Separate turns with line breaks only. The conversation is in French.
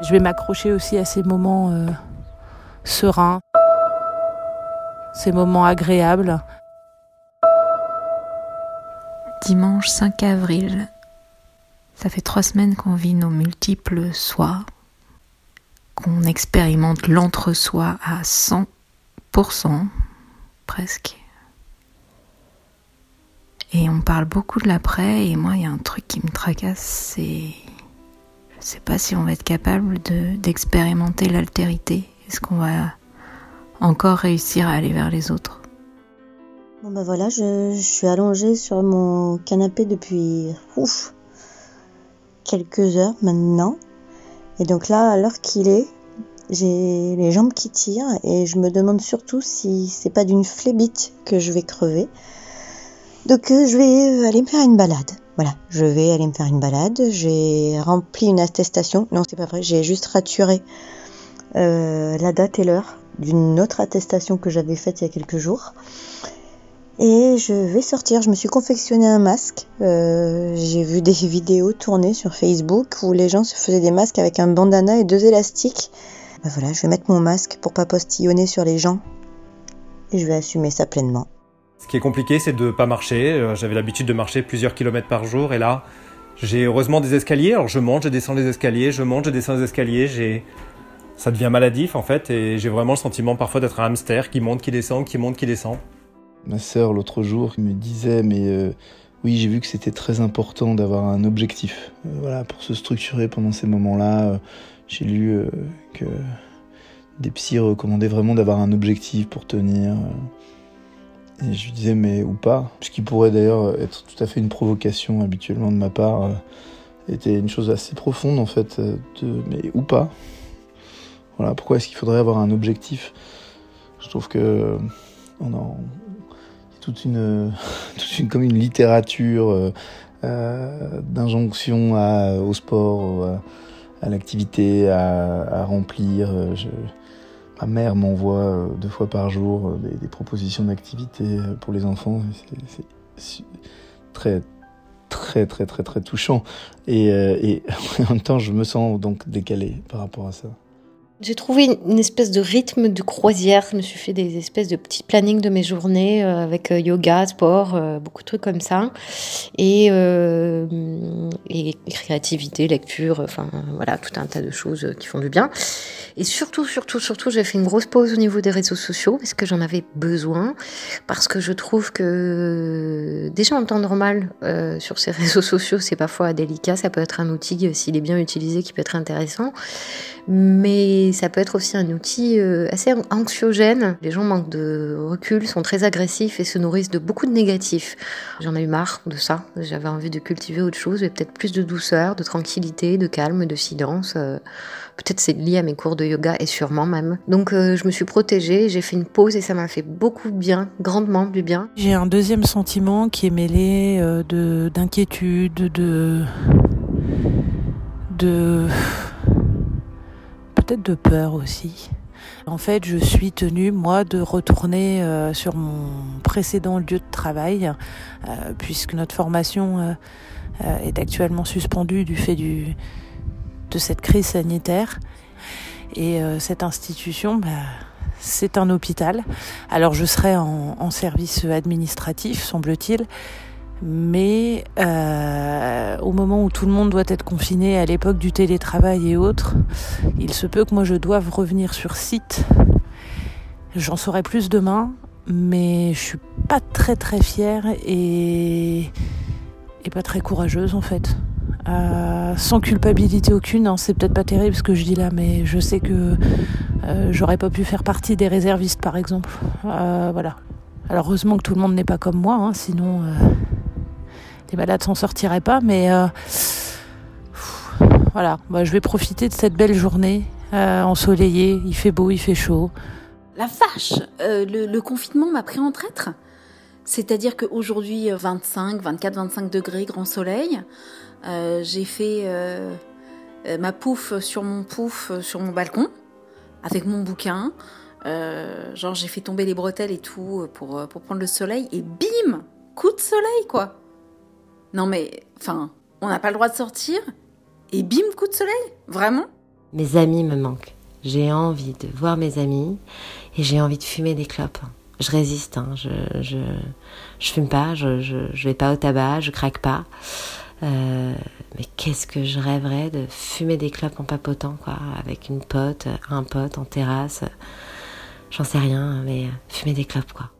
Je vais m'accrocher aussi à ces moments euh, sereins, ces moments agréables.
Dimanche 5 avril. Ça fait trois semaines qu'on vit nos multiples soirs, qu'on expérimente l'entre-soi à 100%, presque. Et on parle beaucoup de l'après, et moi, il y a un truc qui me tracasse, c'est. Je sais pas si on va être capable d'expérimenter l'altérité. Est-ce qu'on va encore réussir à aller vers les autres?
Bon bah voilà, je, suis allongée sur mon canapé depuis quelques heures maintenant. Et donc là, à l'heure qu'il est, j'ai les jambes qui tirent et je me demande surtout si c'est pas d'une flébite que je vais crever. Donc euh, je vais aller me faire une balade. Voilà, je vais aller me faire une balade. J'ai rempli une attestation. Non, c'est pas vrai, j'ai juste raturé euh, la date et l'heure d'une autre attestation que j'avais faite il y a quelques jours. Et je vais sortir. Je me suis confectionné un masque. Euh, j'ai vu des vidéos tournées sur Facebook où les gens se faisaient des masques avec un bandana et deux élastiques. Ben voilà, je vais mettre mon masque pour pas postillonner sur les gens. Et je vais assumer ça pleinement.
Ce qui est compliqué, c'est de pas marcher. Euh, j'avais l'habitude de marcher plusieurs kilomètres par jour et là, j'ai heureusement des escaliers. Alors je monte, je descends les escaliers, je monte, je descends les escaliers. J'ai ça devient maladif en fait et j'ai vraiment le sentiment parfois d'être un hamster qui monte, qui descend, qui monte, qui descend.
Ma sœur l'autre jour me disait mais euh, oui j'ai vu que c'était très important d'avoir un objectif. Euh, voilà pour se structurer pendant ces moments-là. J'ai lu que des psys recommandaient vraiment d'avoir un objectif pour tenir. Et je lui disais mais ou pas, ce qui pourrait d'ailleurs être tout à fait une provocation habituellement de ma part, était une chose assez profonde en fait, de mais ou pas. Voilà, pourquoi est-ce qu'il faudrait avoir un objectif? Je trouve que on a toute une, toute une comme une littérature euh, euh, d'injonction au sport, à, l'activité, à, remplir. Ma mère m'envoie deux fois par jour des, des propositions d'activité pour les enfants. C'est très très très très très touchant et, et en même temps je me sens donc décalé par rapport à ça.
J'ai trouvé une espèce de rythme de croisière. Je me suis fait des espèces de petits plannings de mes journées euh, avec euh, yoga, sport, euh, beaucoup de trucs comme ça. Et, et créativité, lecture, enfin voilà, tout un tas de choses qui font du bien. Et surtout, surtout, surtout, j'ai fait une grosse pause au niveau des réseaux sociaux parce que j'en avais besoin. Parce que je trouve que déjà en temps normal, sur ces réseaux sociaux, c'est parfois délicat. Ça peut être un outil, s'il est bien utilisé, qui peut être intéressant mais ça peut être aussi un outil euh, assez anxiogène. Les gens manquent de recul, sont très agressifs et se nourrissent de beaucoup de négatifs. J'en ai eu marre de ça. J'avais envie de cultiver autre chose, et peut-être plus de douceur, de tranquillité, de calme, de silence. Euh, peut-être c'est lié à mes cours de yoga et sûrement même. Donc euh, je me suis protégée, j'ai fait une pause et ça m'a fait beaucoup de bien, grandement du bien.
J'ai un deuxième sentiment qui est mêlé de d'inquiétude, de de peut-être de peur aussi. En fait, je suis tenue, moi, de retourner euh, sur mon précédent lieu de travail, euh, puisque notre formation euh, est actuellement suspendue du fait de cette crise sanitaire. Et cette institution, bah, c'est un hôpital. Alors je serai en service administratif, semble-t-il, mais euh, au moment où tout le monde doit être confiné, à l'époque du télétravail et autres, il se peut que moi je doive revenir sur site. J'en saurai plus demain, mais je suis pas très très fière et, pas très courageuse en fait. Euh, sans culpabilité aucune, hein, c'est peut-être pas terrible ce que je dis là, mais je sais que euh, j'aurais pas pu faire partie des réservistes par exemple. Euh, voilà. Alors heureusement que tout le monde n'est pas comme moi, hein, sinon les malades s'en sortiraient pas, mais euh, voilà, bah, je vais profiter de cette belle journée euh, ensoleillée. Il fait beau, il fait chaud.
La vache, euh, le, confinement m'a pris en traître. C'est-à-dire qu'aujourd'hui, 25, 24, 25 degrés, grand soleil. J'ai fait ma pouffe sur mon pouf sur mon balcon avec mon bouquin. genre j'ai fait tomber les bretelles et tout pour, pour prendre le soleil et bim Coup de soleil quoi non mais, enfin, on n'a pas le droit de sortir et bim, coup de soleil Vraiment
Mes amis me manquent. J'ai envie de voir mes amis et j'ai envie de fumer des clopes. Je résiste, hein. je, je, je fume pas, je, je, vais pas au tabac, je craque pas. Euh, mais qu'est-ce que je rêverais de fumer des clopes en papotant, quoi, avec une pote, un pote en terrasse. J'en sais rien, mais fumer des clopes, quoi.